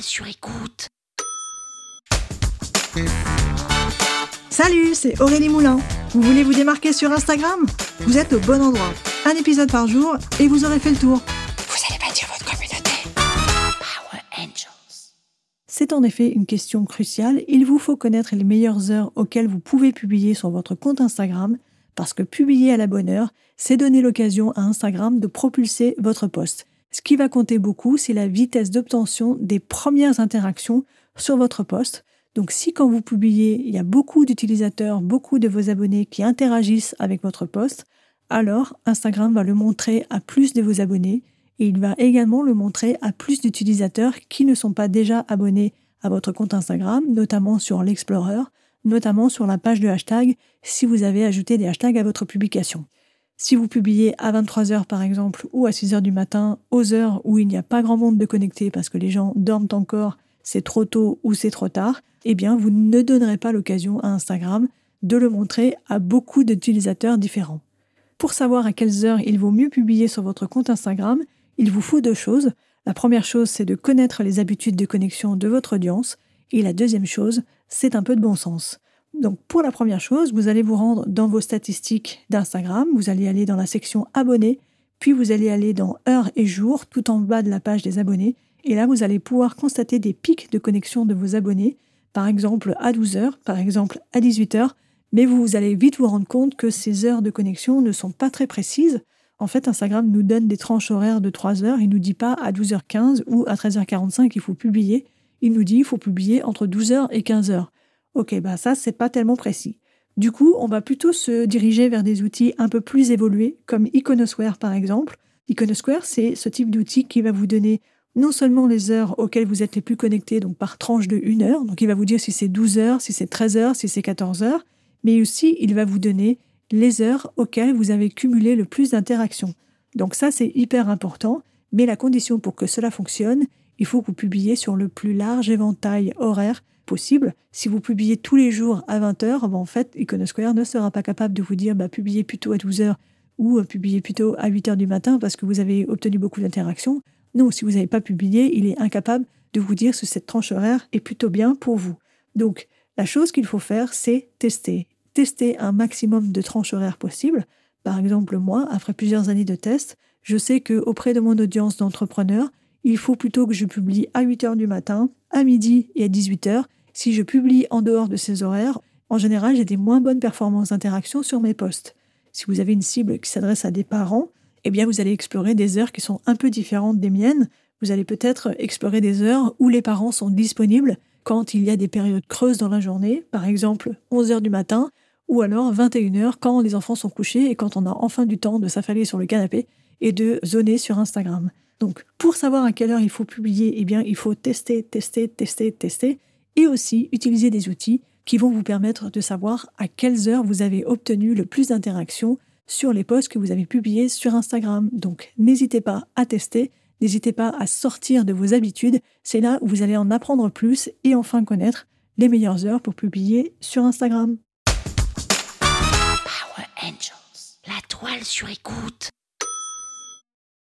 Sur écoute. Salut, c'est Aurélie Moulin. Vous voulez vous démarquer sur Instagram? Vous êtes au bon endroit. Un épisode par jour et vous aurez fait le tour. Vous allez bâtir votre communauté. Power Angels. C'est en effet une question cruciale. Il vous faut connaître les meilleures heures auxquelles vous pouvez publier sur votre compte Instagram parce que publier à la bonne heure, c'est donner l'occasion à Instagram de propulser votre poste. Ce qui va compter beaucoup, c'est la vitesse d'obtention des premières interactions sur votre poste. Donc si quand vous publiez, il y a beaucoup d'utilisateurs, beaucoup de vos abonnés qui interagissent avec votre poste, alors Instagram va le montrer à plus de vos abonnés et il va également le montrer à plus d'utilisateurs qui ne sont pas déjà abonnés à votre compte Instagram, notamment sur l'Explorer, notamment sur la page de hashtag si vous avez ajouté des hashtags à votre publication. Si vous publiez à 23h par exemple ou à 6h du matin, aux heures où il n'y a pas grand monde de connecté parce que les gens dorment encore, c'est trop tôt ou c'est trop tard, eh bien vous ne donnerez pas l'occasion à Instagram de le montrer à beaucoup d'utilisateurs différents. Pour savoir à quelles heures il vaut mieux publier sur votre compte Instagram, il vous faut deux choses. La première chose, c'est de connaître les habitudes de connexion de votre audience. Et la deuxième chose, c'est un peu de bon sens. Donc pour la première chose, vous allez vous rendre dans vos statistiques d'Instagram, vous allez aller dans la section abonnés, puis vous allez aller dans heures et jours tout en bas de la page des abonnés, et là vous allez pouvoir constater des pics de connexion de vos abonnés, par exemple à 12 heures, par exemple à 18 heures, mais vous allez vite vous rendre compte que ces heures de connexion ne sont pas très précises. En fait, Instagram nous donne des tranches horaires de 3 heures, il nous dit pas à 12h15 ou à 13h45 il faut publier, il nous dit il faut publier entre 12h et 15h. Ok, bah ça, c'est pas tellement précis. Du coup, on va plutôt se diriger vers des outils un peu plus évolués, comme Iconosquare par exemple. Iconosquare, c'est ce type d'outil qui va vous donner non seulement les heures auxquelles vous êtes les plus connectés, donc par tranche de 1 heure, donc il va vous dire si c'est 12 heures, si c'est 13 heures, si c'est 14 heures, mais aussi il va vous donner les heures auxquelles vous avez cumulé le plus d'interactions. Donc ça, c'est hyper important, mais la condition pour que cela fonctionne, il faut que vous publiez sur le plus large éventail horaire possible. Si vous publiez tous les jours à 20h, ben, en fait, Iconosquare ne sera pas capable de vous dire bah, publiez plutôt à 12h ou euh, publiez plutôt à 8h du matin parce que vous avez obtenu beaucoup d'interactions. Non, si vous n'avez pas publié, il est incapable de vous dire si cette tranche horaire est plutôt bien pour vous. Donc, la chose qu'il faut faire, c'est tester. Tester un maximum de tranches horaires possibles. Par exemple, moi, après plusieurs années de tests, je sais que auprès de mon audience d'entrepreneurs, il faut plutôt que je publie à 8 h du matin, à midi et à 18 h si je publie en dehors de ces horaires, en général, j'ai des moins bonnes performances d'interaction sur mes posts. Si vous avez une cible qui s'adresse à des parents, eh bien, vous allez explorer des heures qui sont un peu différentes des miennes. Vous allez peut-être explorer des heures où les parents sont disponibles quand il y a des périodes creuses dans la journée, par exemple 11 heures du matin, ou alors 21 heures quand les enfants sont couchés et quand on a enfin du temps de s'affaler sur le canapé et de zoner sur Instagram. Donc, pour savoir à quelle heure il faut publier, eh bien, il faut tester, tester, tester, tester et aussi utiliser des outils qui vont vous permettre de savoir à quelles heures vous avez obtenu le plus d'interactions sur les posts que vous avez publiés sur Instagram. Donc n'hésitez pas à tester, n'hésitez pas à sortir de vos habitudes, c'est là où vous allez en apprendre plus et enfin connaître les meilleures heures pour publier sur Instagram. Sur écoute.